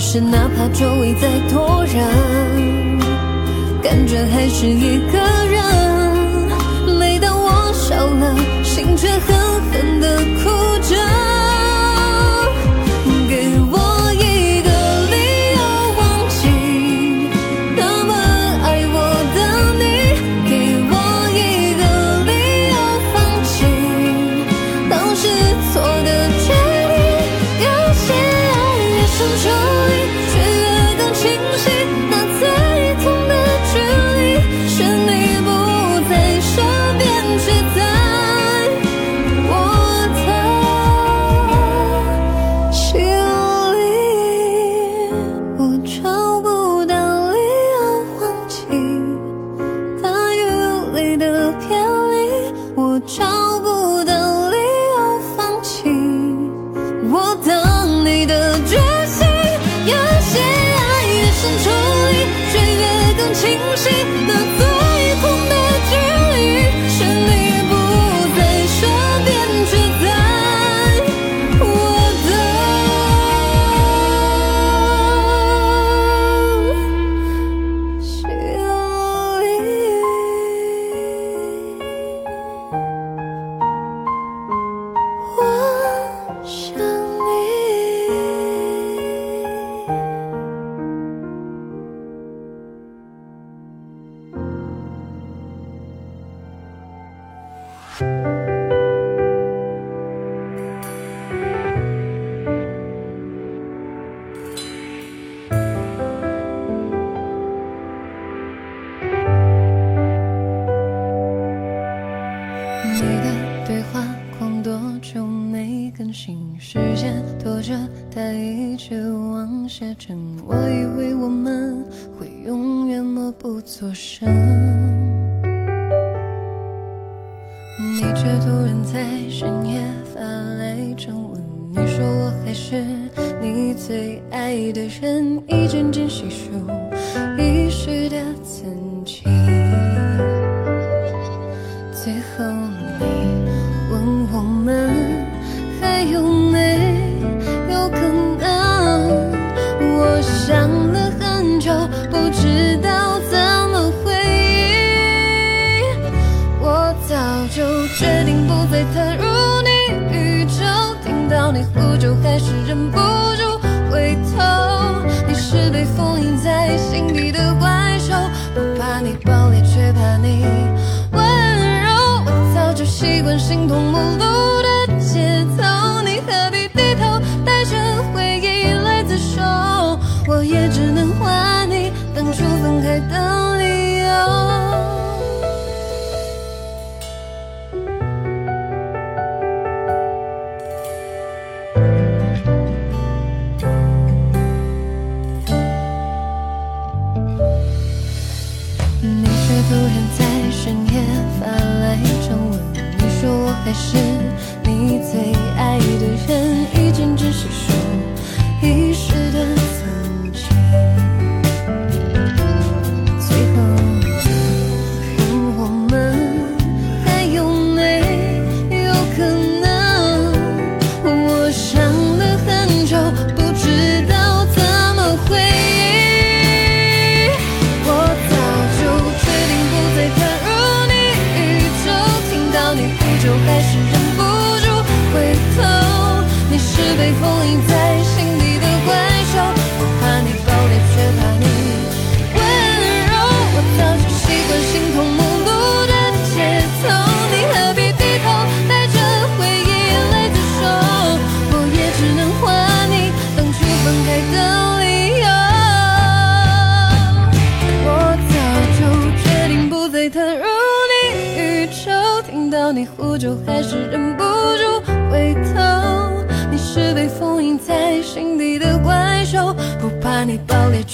只是哪怕周围再多人，感觉还是一个人。每当我笑了，心却很 ocean.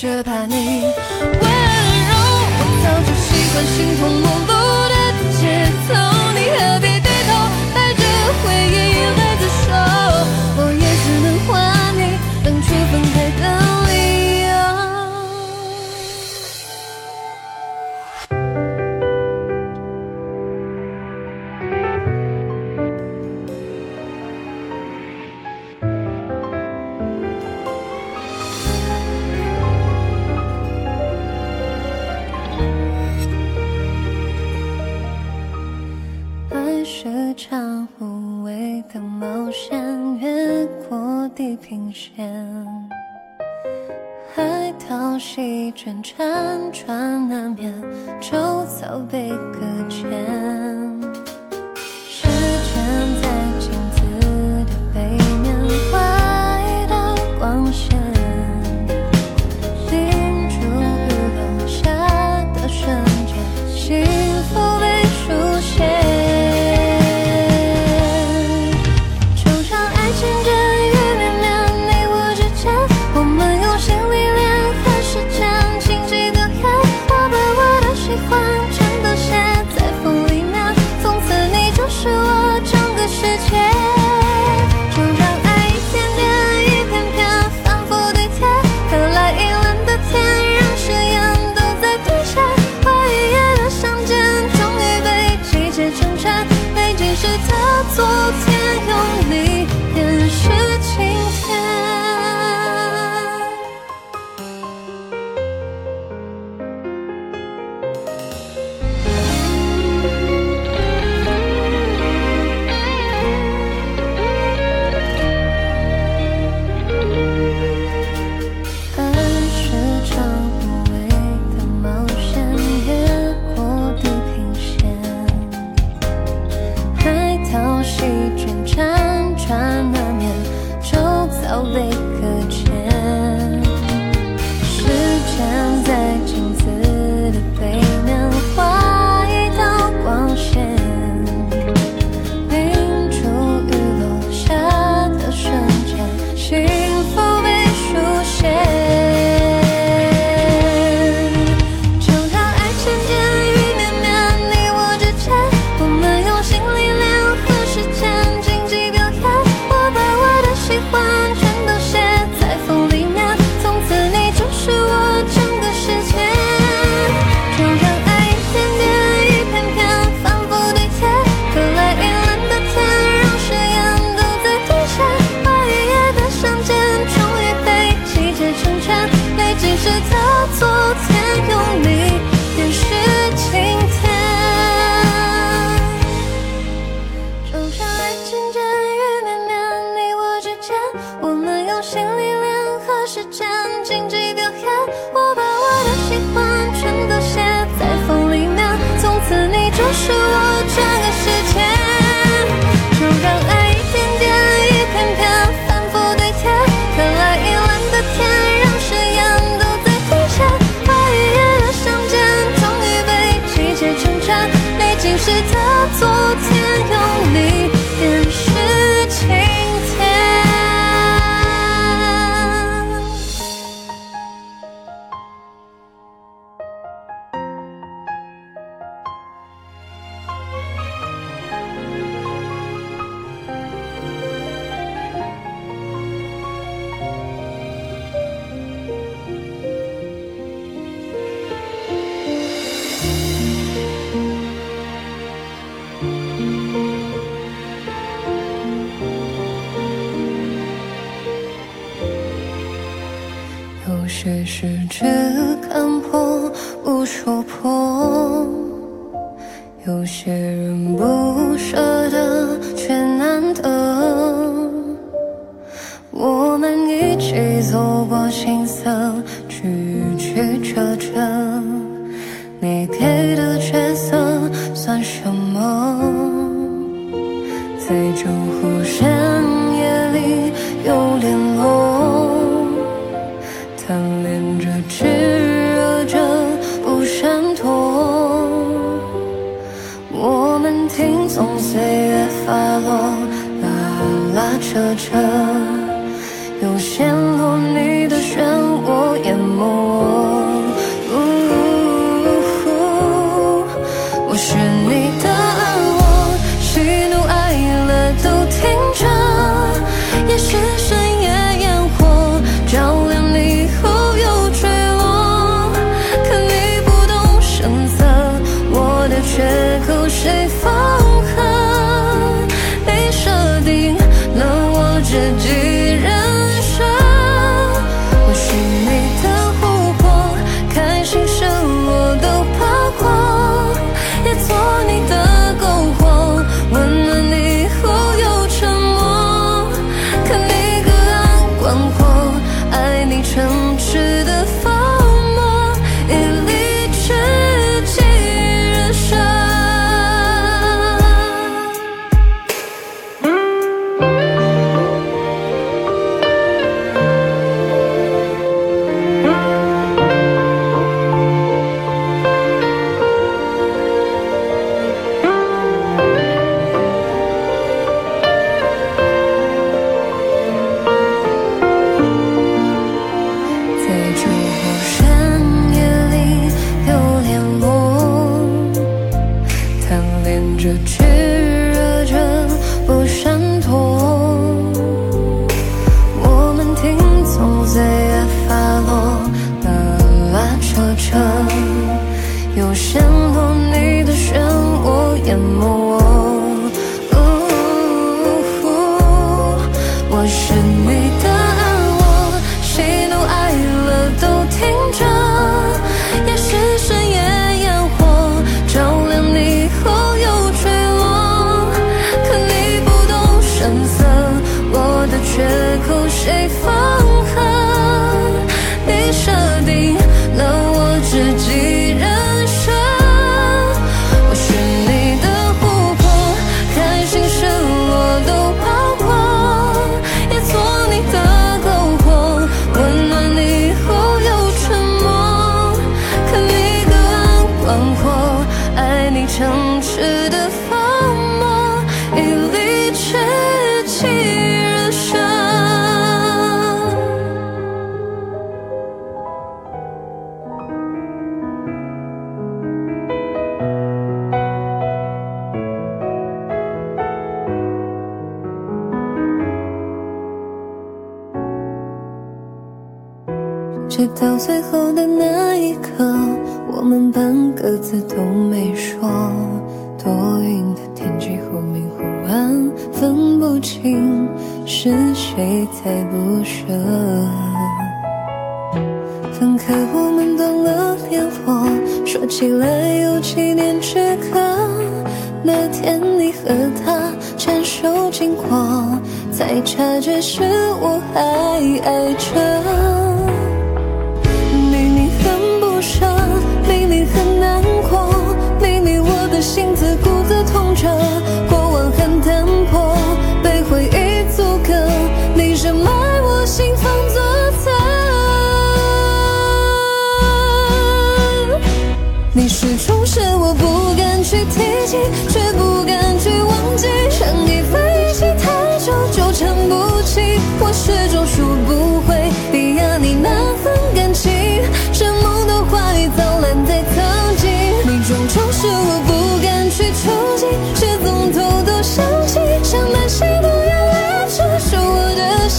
却怕你温柔，我早就习惯心痛。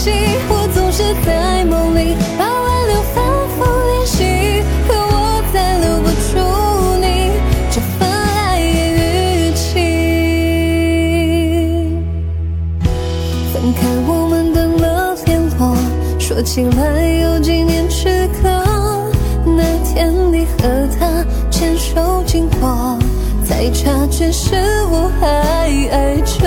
我的心。我总是在梦里把挽留反复练习，可我再留不住你这份爱与情。分开我们断了联络，说起来有几年之隔。那天你和他。牵手经过，才察觉是我还爱着。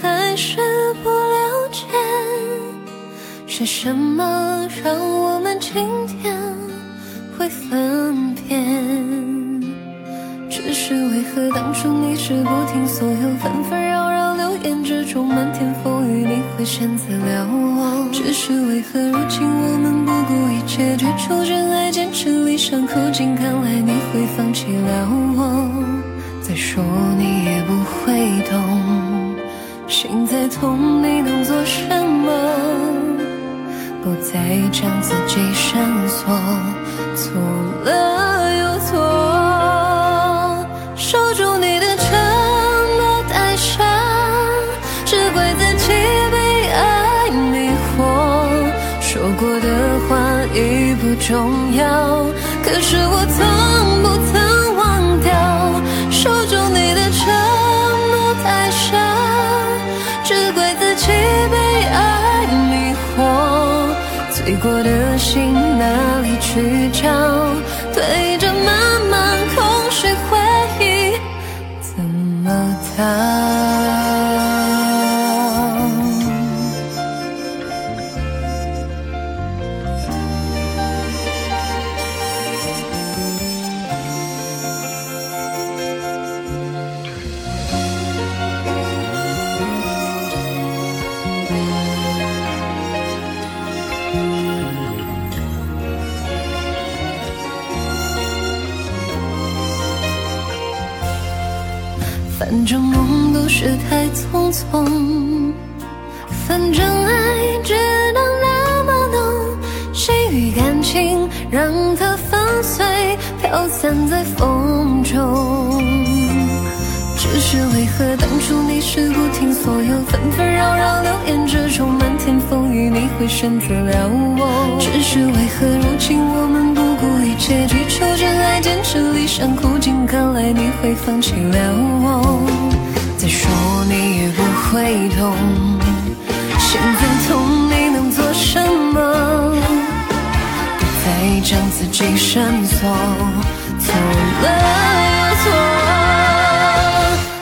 还是不了解，是什么让我们今天会分辨？只是为何当初你是不听所有纷纷扰扰流言之中漫天风雨，你会选择了我？只是为何如今我们不顾一切追逐真爱，坚持理想，苦尽甘来你会放弃了我？再说你也不会懂，心在痛，你能做什么？不再将自己深锁，错了又错，守住你的承诺太傻，只怪自己被爱迷惑。说过的话已不重要，可是我从我的心哪里去找？对着满满空虚回忆，怎么逃？匆匆，反正爱只能那么浓，谁与感情让它粉碎。飘散在风中。只是为何当初你是不听所有纷纷扰扰流言之中漫天风雨，你会选择了我？只是为何如今我们不顾一切追求真爱，坚持理想，苦尽甘来，你会放弃了我？再说你也不会懂，现在痛你能做什么？不再将自己深锁，错了又错，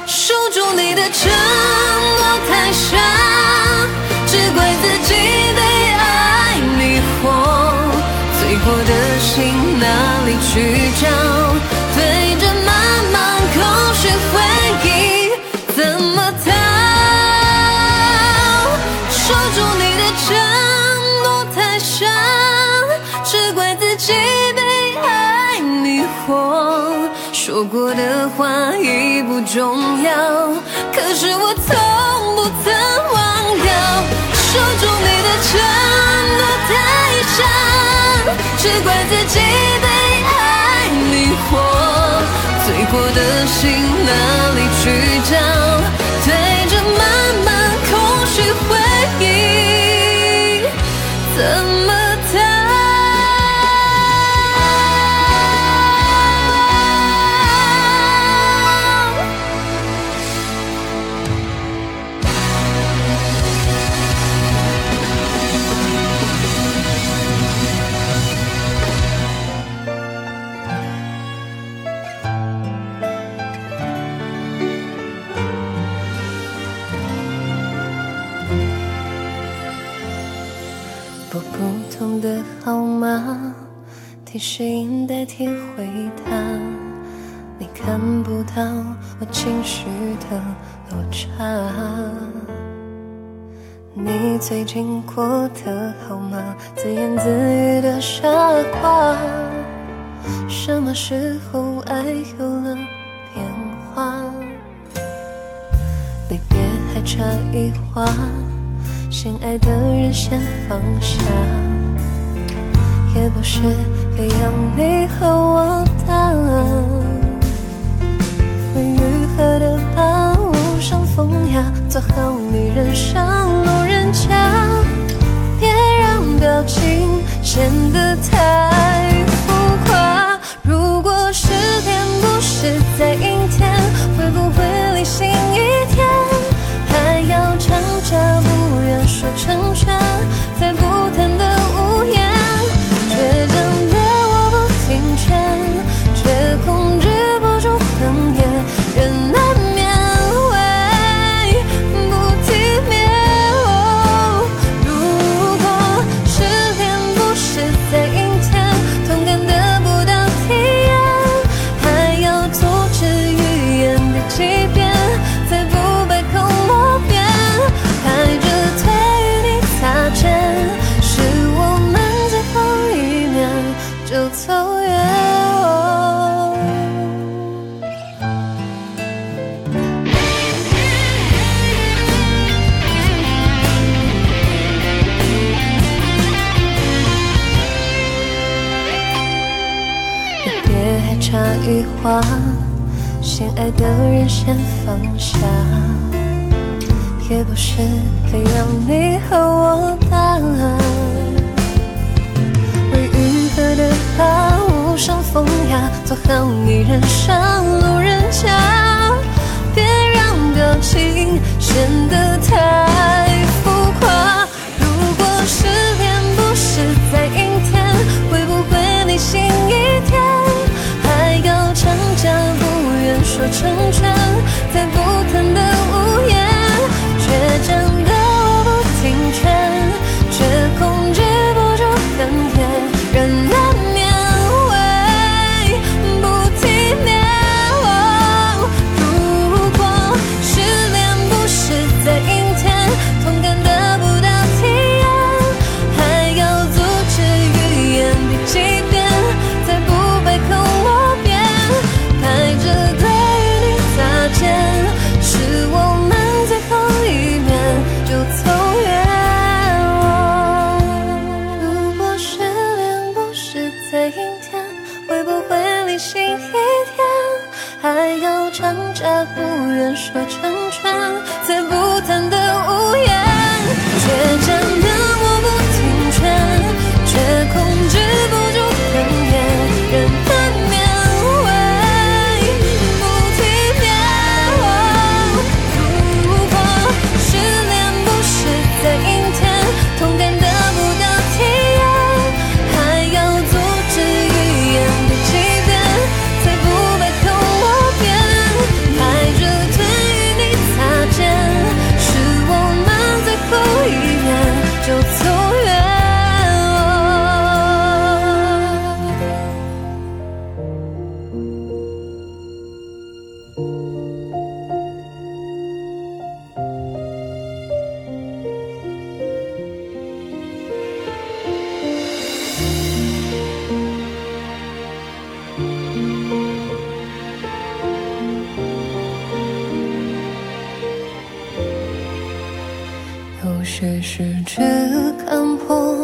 守住你的承诺太傻，只怪自己被爱迷惑，醉过的心哪里去找？说过的话已不重要，可是我从不曾忘掉。守住你的承诺太傻，只怪自己被爱迷惑。醉过的心哪里去找？提醒代替回答，你看不到我情绪的落差。你最近过得好吗？自言自语的傻瓜，什么时候爱有了变化？离别还差一划。心爱的人先放下，也不是培养你和我的。会愈合的疤，无伤风雅，做好你人上路人甲，别让表情显得太一划，心爱的人先放下，也不是非要你和我打。未愈合的疤，无伤风雅，做好你人上路人甲，别让表情显得太成全，在不谈的屋檐，却是只看破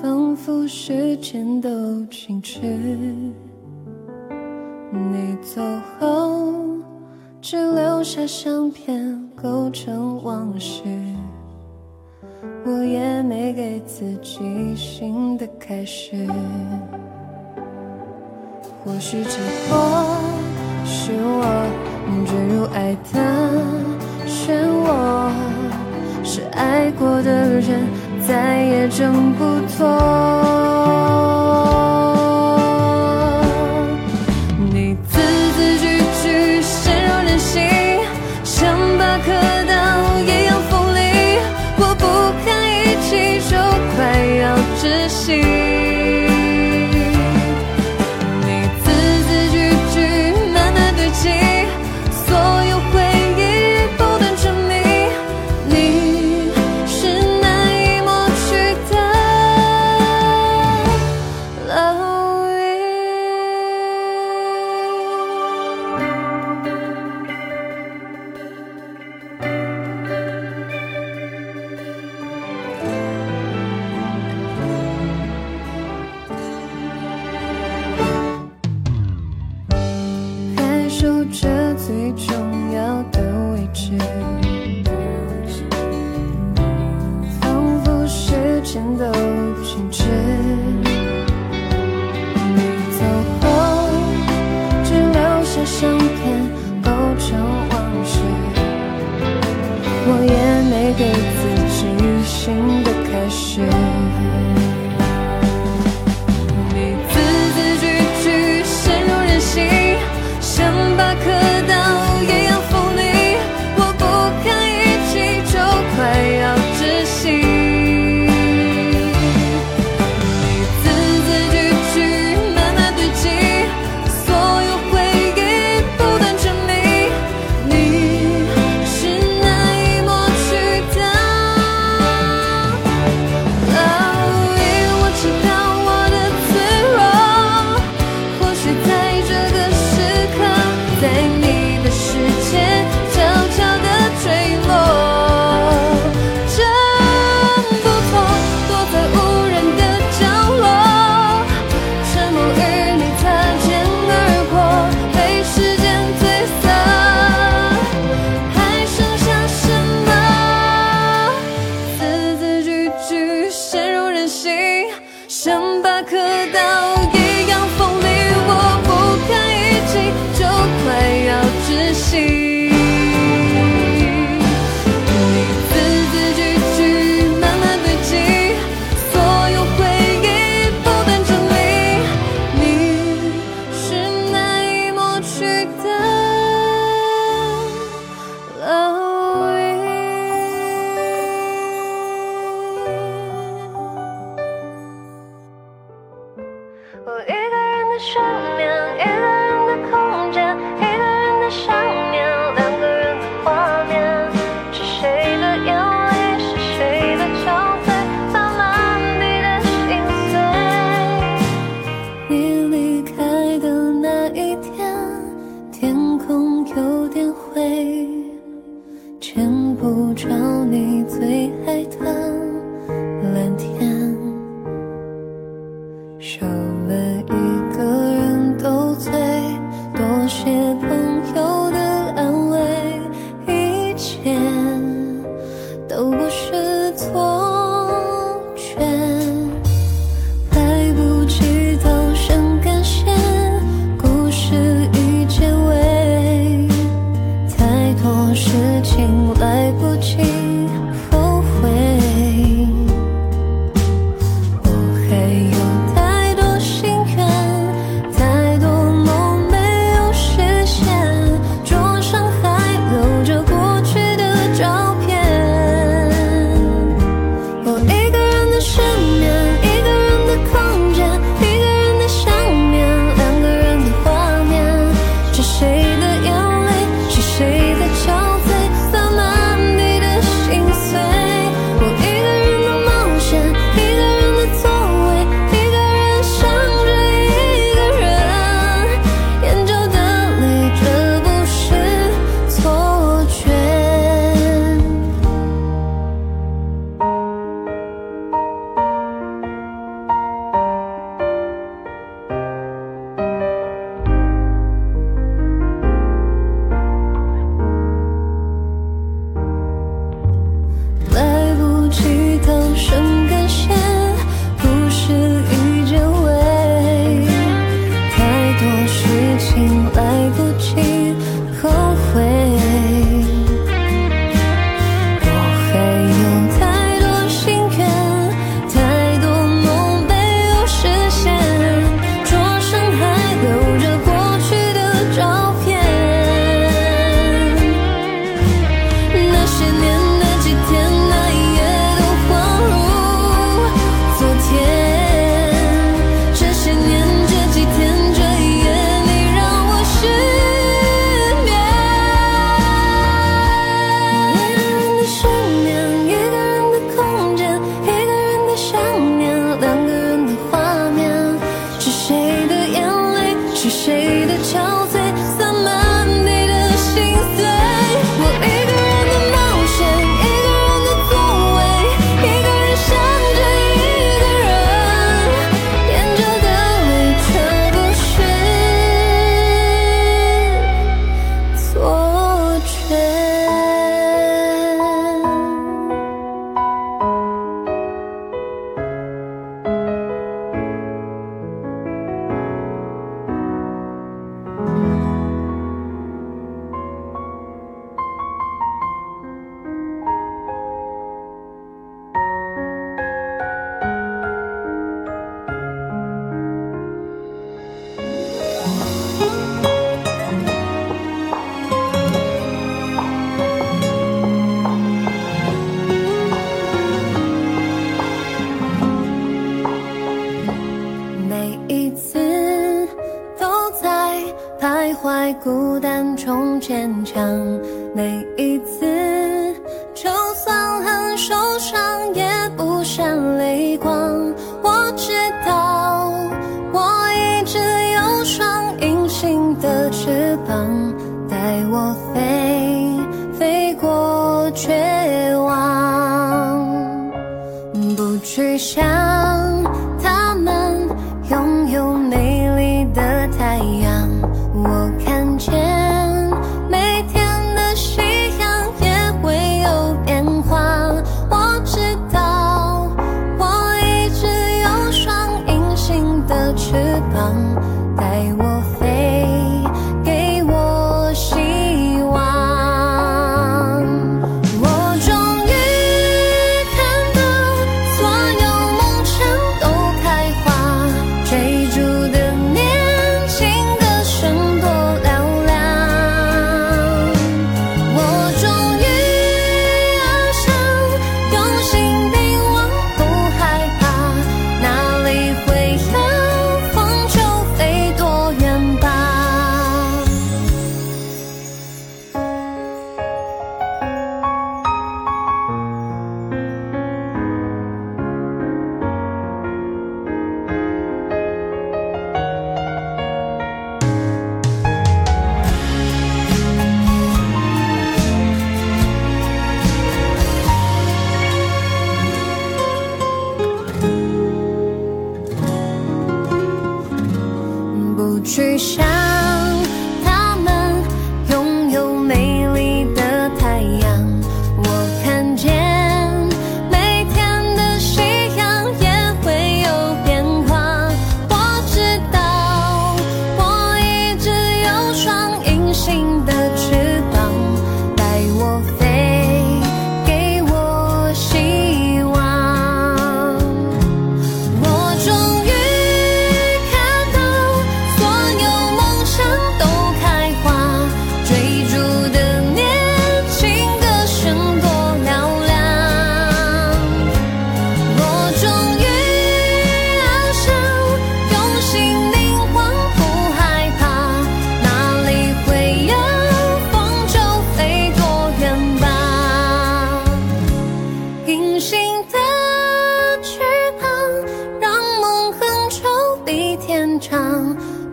仿佛时间都静止。你走后，只留下相片构成往事。我也没给自己新的开始。或许寂寞是我坠入爱的漩涡，是爱过的人。再也挣不脱。都不是错。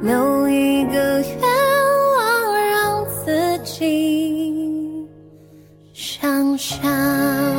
留一个愿望，让自己想象。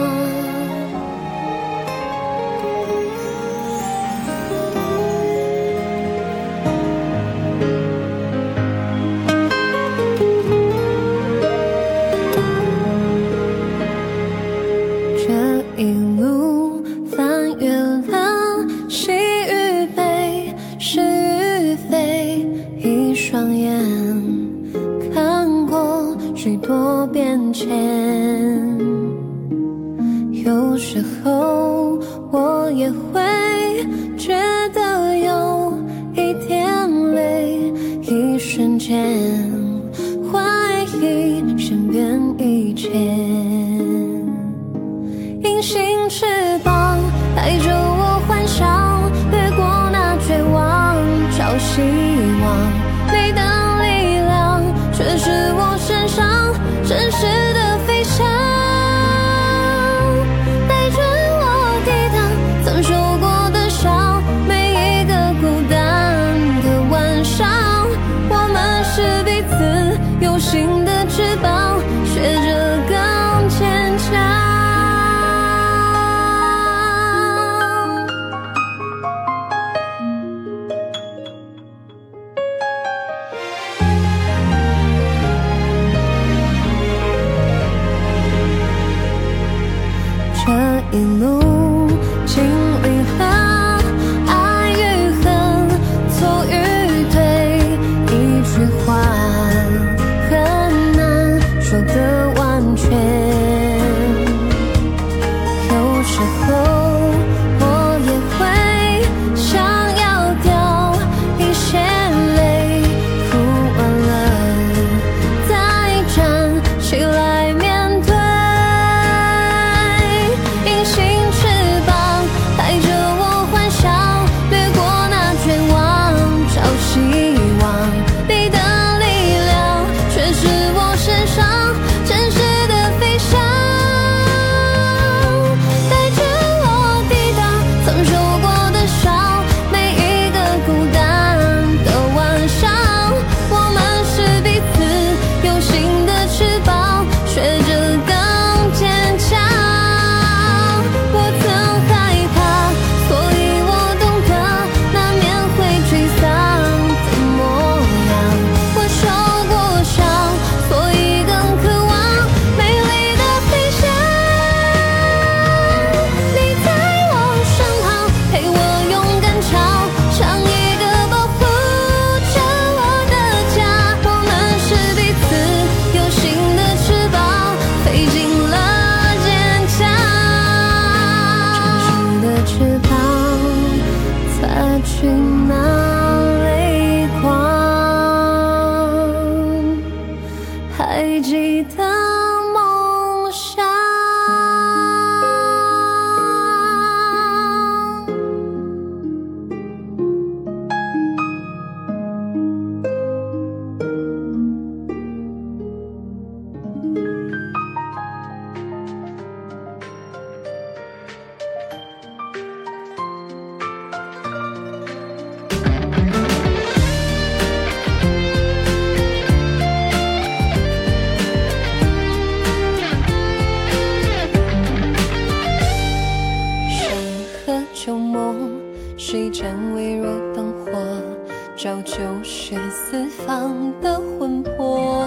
却四方的魂魄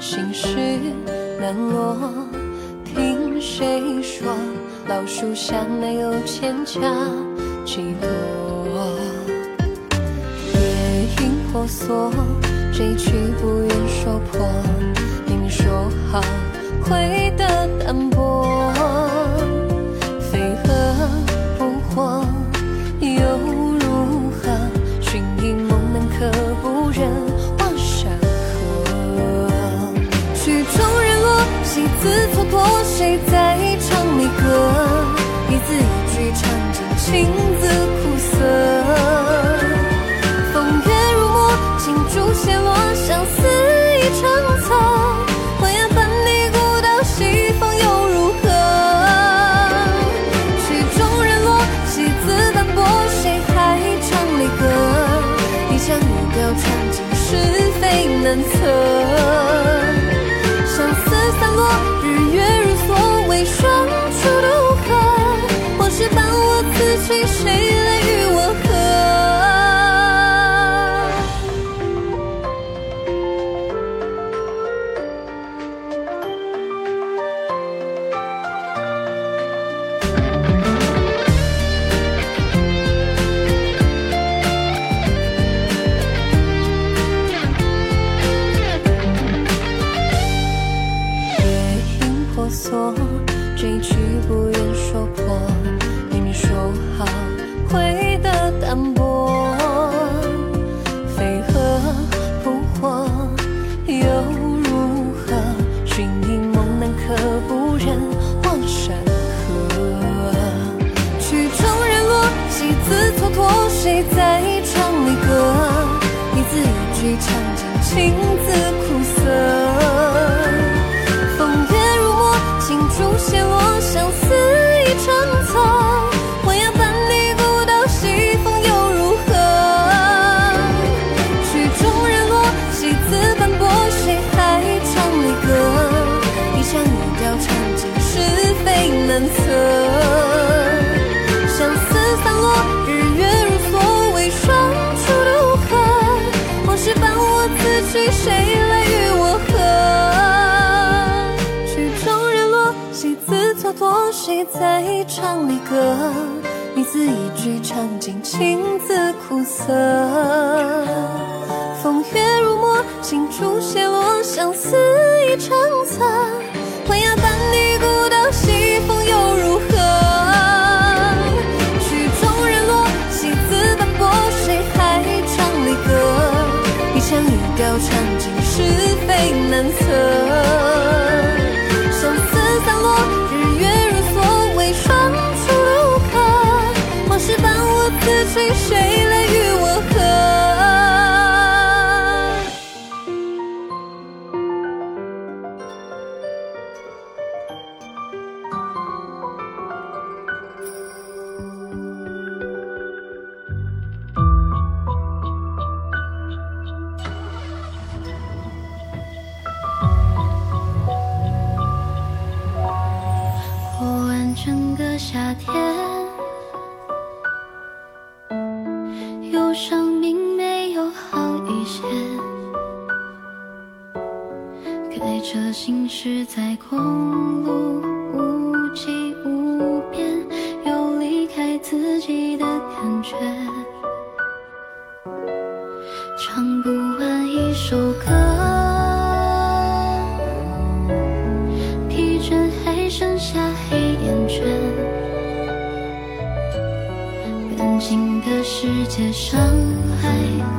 心事难落听谁说老树下没有蒹葭几朵月影婆娑谁去不愿说破明明说好会寻你梦难，可不忍望山河。曲终人落，几次蹉跎，谁在唱离歌？一字一句唱尽情字。再唱离歌一字一句唱尽情字苦涩。风月如墨情初写落相思一成册开车行驶在公路无际无边有离开自己的感觉。唱不完一首歌疲倦还剩下黑眼圈感情的世界伤害。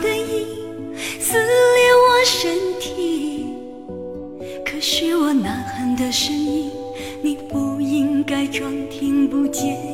的影撕裂我身体。可是我呐喊的声音你不应该装听不见。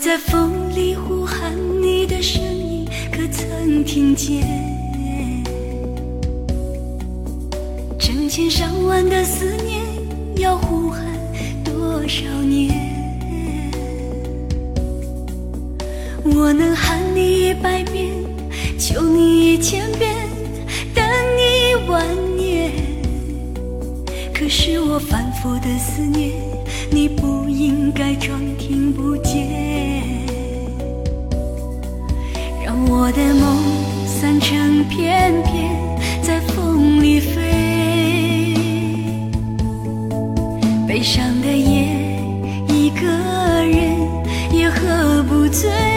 在风里呼喊你的声音，可曾听见？成千上万的思念要呼喊多少年？我能喊你一百遍，求你一千遍，等你一万年。可是我反复的思念，你不应该装听不见让我的梦散成片片在风里飞。悲伤的夜一个人也喝不醉。